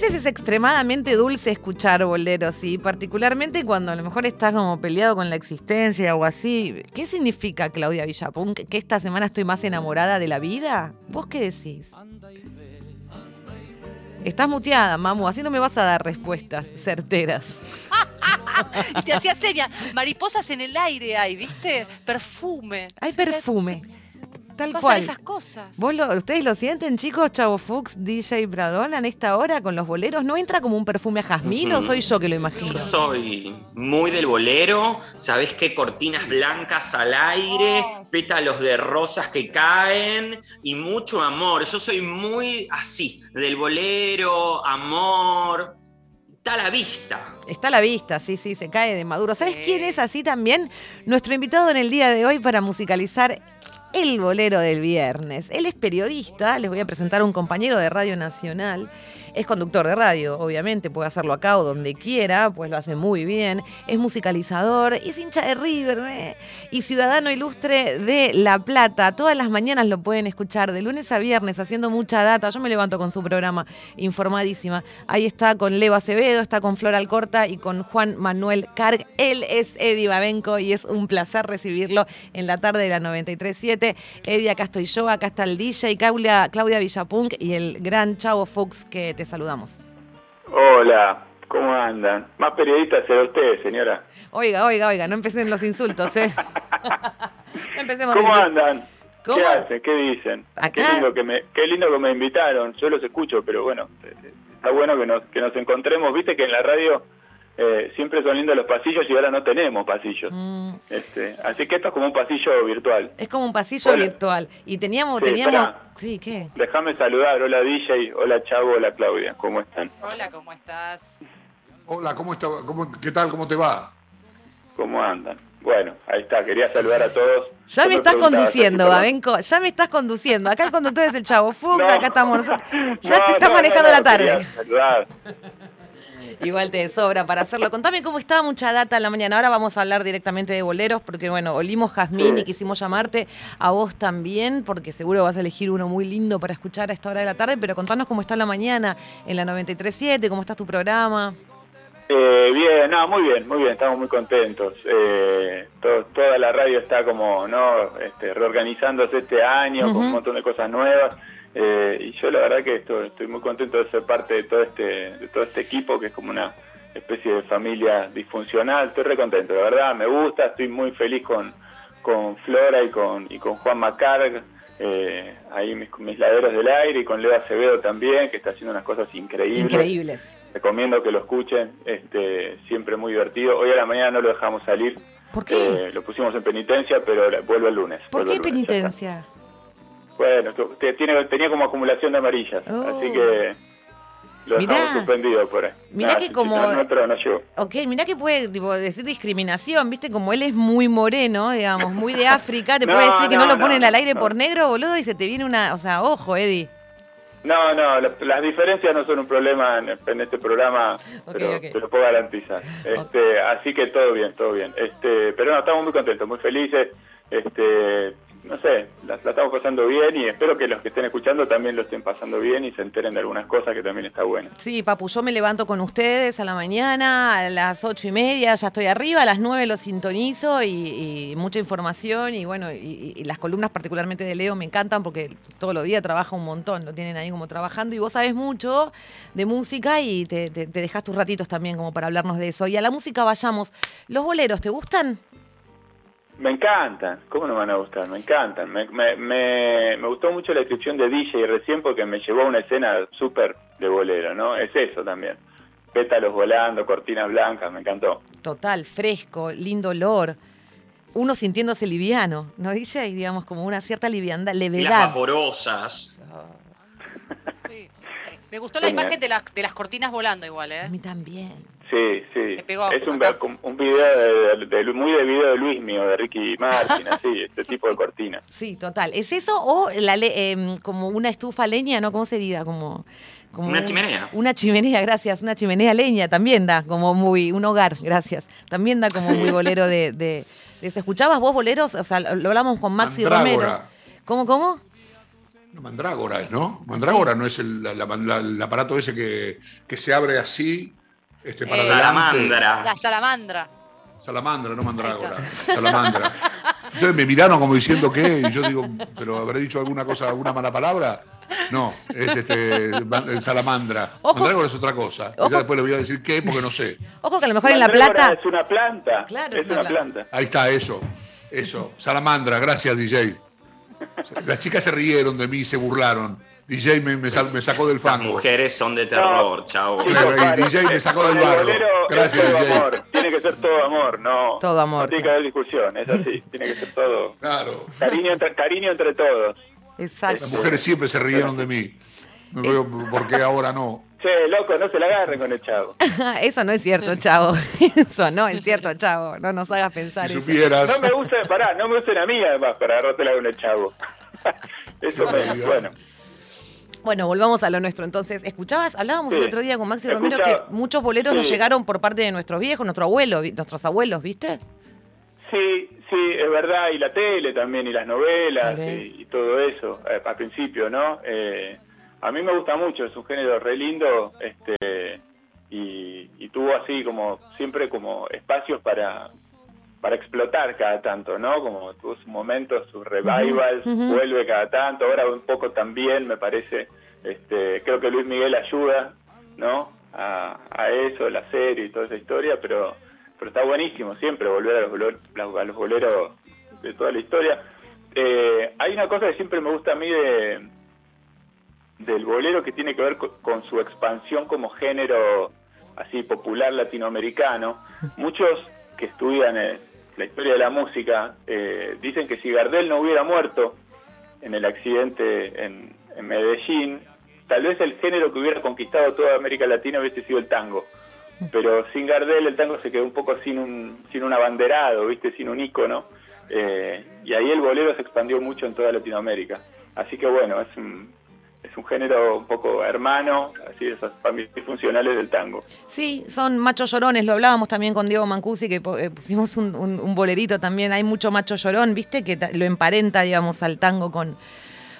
veces es extremadamente dulce escuchar boleros, y particularmente cuando a lo mejor estás como peleado con la existencia o así. ¿Qué significa, Claudia Villapun? ¿Que esta semana estoy más enamorada de la vida? ¿Vos qué decís? Estás muteada, mamu, así no me vas a dar respuestas certeras. y te hacía señas. Mariposas en el aire hay, ¿viste? Perfume. Hay perfume. Tal cual. esas cosas. ¿Ustedes lo sienten, chicos? Chavo Fuchs, DJ Bradona, en esta hora con los boleros. ¿No entra como un perfume a jazmín o soy yo que lo imagino? Yo soy muy del bolero. ¿Sabés qué? Cortinas blancas al aire, oh. pétalos de rosas que caen y mucho amor. Yo soy muy así, del bolero, amor. Está a la vista. Está a la vista, sí, sí, se cae de maduro. ¿Sabes quién es así también? Nuestro invitado en el día de hoy para musicalizar el bolero del viernes. Él es periodista, les voy a presentar a un compañero de Radio Nacional es conductor de radio, obviamente, puede hacerlo acá o donde quiera, pues lo hace muy bien. Es musicalizador, es hincha de River ¿eh? y ciudadano ilustre de La Plata. Todas las mañanas lo pueden escuchar de lunes a viernes haciendo mucha data. Yo me levanto con su programa informadísima. Ahí está con Leo Acevedo, está con Flor Alcorta y con Juan Manuel Carg. Él es Eddie Babenco y es un placer recibirlo en la tarde de la 93.7. Eddie, acá estoy yo, acá está el DJ, Claudia, Claudia Villapunk y el gran Chavo Fuchs que te saludamos. Hola, ¿cómo andan? Más periodistas será usted, señora. Oiga, oiga, oiga, no empecen los insultos, ¿eh? Empecemos ¿Cómo andan? ¿Qué hacen? ¿Qué dicen? Qué, lindo que me, qué lindo que me invitaron. Yo los escucho, pero bueno, está bueno que nos, que nos encontremos. Viste que en la radio eh, siempre son lindos los pasillos y ahora no tenemos pasillos. Mm. Este, así que esto es como un pasillo virtual. Es como un pasillo virtual. Y teníamos, teníamos, sí, ¿qué? Déjame saludar. Hola DJ, hola Chavo, hola Claudia. ¿Cómo están? Hola, ¿cómo estás? Hola, ¿cómo está? Cómo, ¿Qué tal? ¿Cómo te va? ¿Cómo andan? Bueno, ahí está, quería saludar a todos. Ya me estás conduciendo, Babenco, ya me estás conduciendo. Acá el conductor es el Chavo Fuchs, acá estamos nosotros. Ya te estás manejando la tarde. Igual te sobra para hacerlo. Contame cómo estaba mucha data en la mañana. Ahora vamos a hablar directamente de boleros, porque bueno, olimos Jazmín y quisimos llamarte a vos también, porque seguro vas a elegir uno muy lindo para escuchar a esta hora de la tarde. Pero contanos cómo está la mañana en la 93.7, cómo está tu programa. Eh, bien, no, muy bien, muy bien, estamos muy contentos. Eh, toda la radio está como, ¿no? Este, reorganizándose este año con un montón de cosas nuevas. Eh, y yo la verdad que estoy, estoy muy contento de ser parte de todo este de todo este equipo que es como una especie de familia disfuncional. Estoy re contento, la verdad, me gusta, estoy muy feliz con, con Flora y con, y con Juan Macarg, eh, ahí mis, mis, laderos del aire, y con Leo Acevedo también, que está haciendo unas cosas increíbles. Increíbles. Recomiendo que lo escuchen, este, siempre muy divertido. Hoy a la mañana no lo dejamos salir. ¿Por qué? Eh, lo pusimos en penitencia, pero vuelve el lunes. ¿Por qué penitencia? Bueno, tiene, tenía como acumulación de amarillas, así que lo mirá, suspendido por ahí. Mirá que como... ok, mirá que puede decir discriminación, ¿viste? Como él es muy moreno, digamos, muy de África, te puede decir que no, lo ponen al aire por negro, boludo, y se te viene una... O sea, ojo, Eddie. No, no, las diferencias no son un problema en, este programa, pero te lo puedo garantizar. Este, Así que todo bien, todo bien. Este, pero no, estamos muy contentos, muy felices. Este, no sé, la, estamos pasando bien y espero que los que estén escuchando también lo estén pasando bien y se enteren de algunas cosas que también está bueno. Sí, Papu, yo me levanto con ustedes a la mañana, a las ocho y media ya estoy arriba, a las nueve lo sintonizo y, mucha información y bueno, y, las columnas particularmente de Leo me encantan porque todos los días trabaja un montón, lo tienen ahí como trabajando y vos sabés mucho de música y te, te, te tus ratitos también como para hablarnos de eso. Y a la música vayamos. ¿Los boleros te gustan? Me encantan, ¿cómo no van a gustar? Me encantan. Me, me, me, gustó mucho la descripción de DJ recién porque me llevó a una escena súper de bolero, ¿no? Es eso también. Pétalos volando, cortinas blancas, me encantó. Total, fresco, lindo olor. Uno sintiéndose liviano, ¿no, DJ? Digamos, como una cierta liviandad, levedad. las vaporosas. Me gustó la imagen de, de las cortinas volando igual, ¿eh? A mí también. Sí, sí. es un, un video de, muy de video de Luis mío, de Ricky Martin, así, este tipo de cortina. Sí, total. ¿Es eso o la eh, como una estufa leña, no? ¿Cómo sería? Como, como una chimenea. Una chimenea, gracias. Una chimenea leña también da como muy, un hogar, gracias. También da como muy bolero de, de, ¿Escuchabas vos boleros? O sea, lo hablamos con Maxi Romero. ¿Cómo, cómo? No, mandrágora es, ¿no? Mandrágora no es el, la- la- la- el aparato ese que, que se abre así este, para Eh. Salamandra. La salamandra. Salamandra, no mandrágora. Salamandra. Ustedes me miraron como diciendo qué, y yo digo, pero habré dicho alguna cosa, alguna mala palabra. No, es este ma- salamandra. Ojo. Mandrágora es otra cosa. Ojo. Ya después le voy a decir qué, porque no sé. Ojo que a lo mejor en La Plata. Es una planta. Claro, es una planta. Ahí está, eso. Eso. Salamandra, gracias, DJ. Las chicas se rieron de mí y se burlaron. DJ me, me sal- me sacó del Las fango. mujeres son de terror, chao. Y paren. DJ me sacó del barro. bolero Gracias, todo DJ. amor. Tiene que ser todo amor, no. Todo amor. No tiene que haber discusión, es así. Tiene que ser todo. Claro. Cariño entre, cariño entre todos. Exacto. Las mujeres siempre se rieron de mí. No veo por qué ahora no. Che, loco, no se la agarren con el chavo. Eso no es cierto, chavo. Eso no es cierto, chavo. No nos hagas pensar Si eso. supieras. No me usen, pará, no me usen a mí además para agarrártela con el chavo. Eso me, bueno. Bueno, volvamos a lo nuestro. Entonces, ¿escuchabas? Hablábamos Sí. el otro día con Maxi Romero Escuchaba. que muchos boleros nos Sí. llegaron por parte de nuestros viejos, nuestro abuelo, nuestros abuelos, ¿viste? Sí, sí, es verdad, y la tele también, y las novelas, y todo eso, eh, al principio, ¿no? Eh, a mí me gusta mucho, es un género re lindo, este, y, y tuvo así como, siempre como espacios para, para explotar cada tanto, ¿no? Como tuvo sus momentos, sus revivals, Ujú, ujú. vuelve cada tanto, ahora un poco también, me parece, este, creo que Luis Miguel ayuda, ¿no? A, a eso, la serie y toda esa historia, pero pero está buenísimo siempre volver a los, bolero- a los boleros de toda la historia. Eh, hay una cosa que siempre me gusta a mí de del bolero que tiene que ver co- con, su expansión como género así popular latinoamericano. Muchos que estudian eh, la historia de la música eh, dicen que si Gardel no hubiera muerto en el accidente en, Medellín, tal vez el género que hubiera conquistado toda América Latina hubiese sido el tango. Pero sin Gardel el tango se quedó un poco sin un, sin un abanderado, ¿viste? sin un ícono. Eh, y ahí el bolero se expandió mucho en toda Latinoamérica. Así que bueno, es un, es un género un poco hermano, así de esas familias funcionales del tango. Sí, son machos llorones, lo hablábamos también con Diego Mancusi, que eh, pusimos un, un- un bolerito también, hay mucho macho llorón, ¿viste? Que lo emparenta, digamos, al tango con,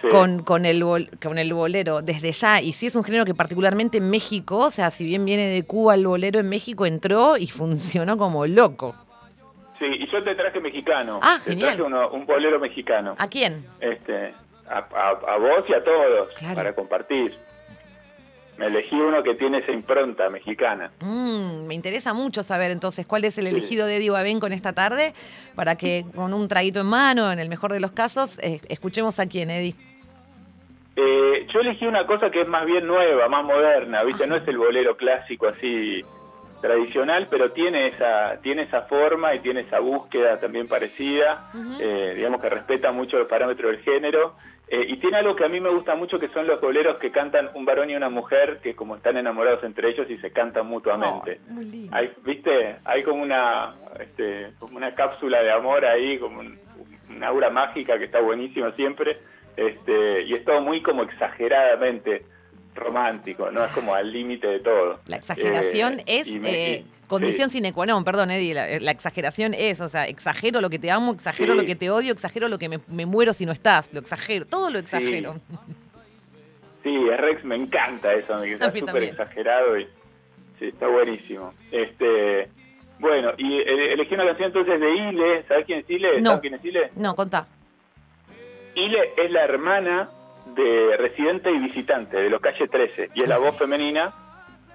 Sí. con, con, el, bol- con el bolero desde ya. Y sí es un género que particularmente en México, o sea, si bien viene de Cuba, el bolero en México entró y funcionó como loco. Sí, y yo te traje mexicano. Ah, te genial. traje uno- un bolero mexicano. ¿A quién? este a, a- a vos y a todos Claro. para compartir. Me elegí uno que tiene esa impronta mexicana. Mm, me interesa mucho saber entonces cuál es el Sí. elegido de Eddie Babén con esta tarde, para que con un traguito en mano, en el mejor de los casos, eh, escuchemos a quién, Eddie. Eh, yo elegí una cosa que es más bien nueva, más moderna, ¿viste? No es el bolero clásico así tradicional, pero tiene esa tiene esa forma y tiene esa búsqueda también parecida, eh, digamos que respeta mucho el parámetro del género. Eh, y tiene algo que a mí me gusta mucho, que son los boleros que cantan un varón y una mujer, que como están enamorados entre ellos y se cantan mutuamente. Oh, muy lindo. Hay, ¿Viste? Hay como una, este, como una cápsula de amor ahí, como un, una aura mágica que está buenísima siempre. Este, y es todo muy como exageradamente romántico, ¿no? Es como al límite de todo. La exageración Eh, es me- eh, condición sí. sine qua non, perdón, Eddie. La, la exageración es, o sea, exagero lo que te amo, exagero Sí. lo que te odio, exagero lo que me, me muero si no estás, lo exagero, todo lo exagero. Sí, Rex me encanta eso, a que está A súper exagerado y sí, está buenísimo. Este, bueno, y eh, elegí una canción entonces de Ile, ¿sabes quién es Ile? No. ¿Sabes quién es Ile? No, contá. Ile es la hermana de Residente y Visitante de los Calle 13 y es la voz femenina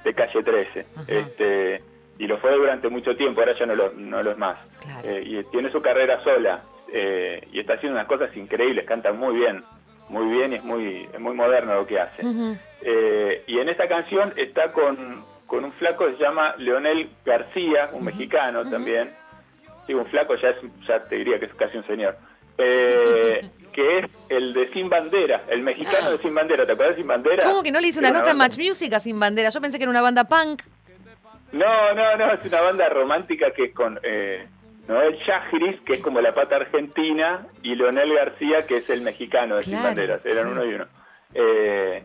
de Calle 13. Ajá. Este, y lo fue durante mucho tiempo, ahora ya no lo, no lo es más. Claro. Eh, y tiene su carrera sola eh, y está haciendo unas cosas increíbles, canta muy bien, muy bien y es muy, es muy moderno lo que hace. Eh, y en esta canción está con, con un flaco que se llama Leonel García, un mexicano también. Sí, un flaco ya, es, ya te diría que es casi un señor. Que es el de Sin Bandera, el mexicano de Sin Bandera. ¿Te acuerdas de Sin Bandera? ¿Cómo que no le hice una nota banda- Match Music a Sin Bandera? Yo pensé que era una banda punk. No, no, no, es una banda romántica que es con eh, Noel Chagris, que es como la pata argentina, y Leonel García, que es el mexicano de Sin Claro, Banderas. Eran sí. uno y uno. Eh,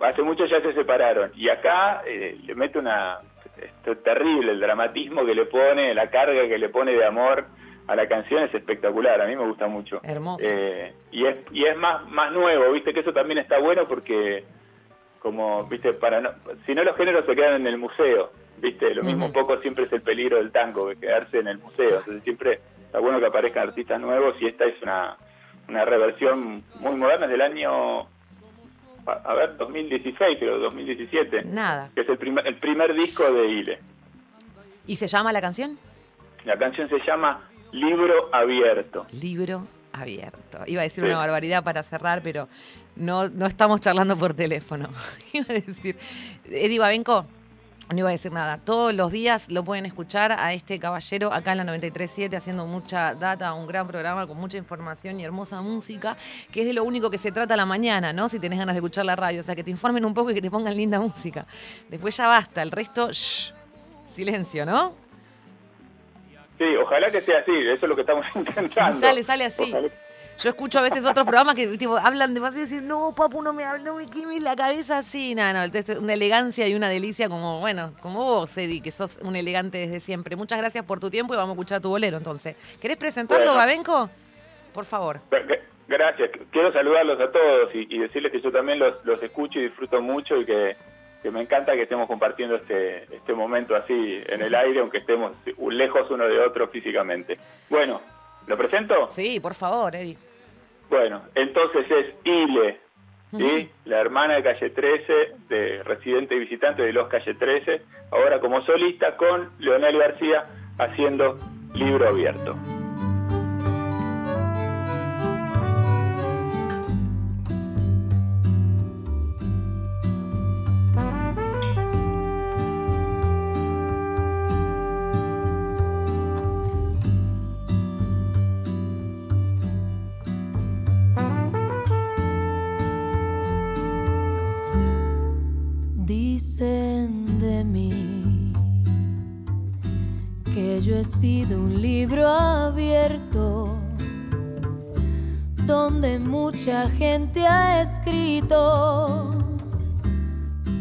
hace mucho ya se separaron. Y acá eh, le mete una... Esto es terrible, el dramatismo que le pone, la carga que le pone de amor a la canción es espectacular, a mí me gusta mucho. Hermoso. Eh, y es, y es más, más nuevo, viste que eso también está bueno porque, como, viste, para no, si no los géneros se quedan en el museo, viste, lo mismo un poco siempre es el peligro del tango, de quedarse en el museo, entonces siempre está bueno que aparezcan artistas nuevos y esta es una, una reversión muy moderna del año a ver, 2016 creo, 2017. Nada. Que es el primer, el primer disco de Ile. ¿Y se llama la canción? La canción se llama Libro Abierto. Libro Abierto. Iba a decir una barbaridad para cerrar, pero no, no estamos charlando por teléfono. Iba a decir, Eddie Babenco, no iba a decir nada. Todos los días lo pueden escuchar a este caballero acá en la 93.7 haciendo mucha data, un gran programa con mucha información y hermosa música, que es de lo único que se trata la mañana, ¿no? Si tenés ganas de escuchar la radio, o sea, que te informen un poco y que te pongan linda música. Después ya basta, el resto, shh, silencio, ¿no? Sí, ojalá que sea así, eso es lo que estamos intentando. sale, sale así. Yo escucho a veces otros programas que tipo, hablan demasiado y dicen, no, papu, no me, no me quemes la cabeza así. No, no, entonces una elegancia y una delicia como, bueno, como vos, Eddie, que sos un elegante desde siempre. Muchas gracias por tu tiempo y vamos a escuchar tu bolero entonces. ¿Querés presentarlo, Babenco? Por favor. Gracias. Quiero saludarlos a todos y, decirles que yo también los, escucho y disfruto mucho y que, me encanta que estemos compartiendo este, este momento así en el aire, aunque estemos lejos uno de otro físicamente. Bueno, ¿lo presento? Sí, por favor, Eddie. Bueno, entonces es Ile, ¿sí? la hermana de Calle 13, de residente y visitante de los Calle 13, ahora como solista con Leonel García haciendo libro abierto. Mucha gente ha escrito.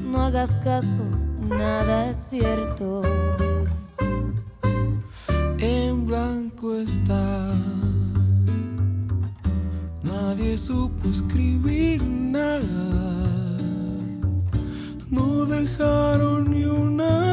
No hagas caso, nada es cierto. En blanco está. Nadie supo escribir nada. No dejaron ni una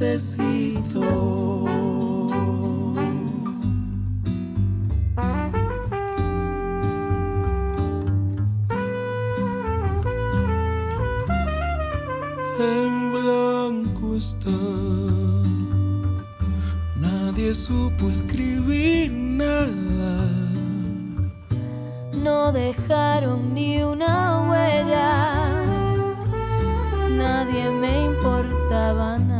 necesito. supo escribir nada. No dejaron ni una huella. Nadie me importaba nada.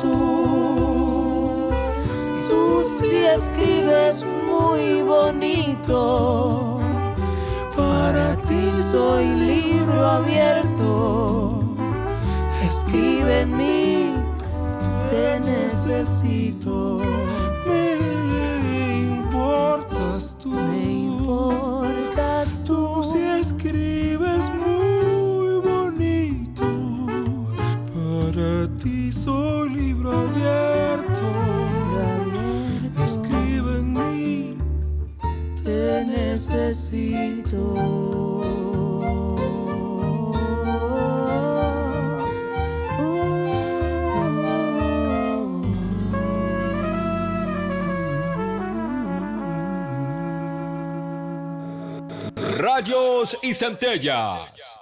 Tú. Tú sí escribes muy bonito. Para ti soy libro abierto escribe en mí, te necesito. Me importas tú, me importas tú. si escribes ti soy libro abierto. abierto. Escribe en mí, te necesito. Rayos y centellas.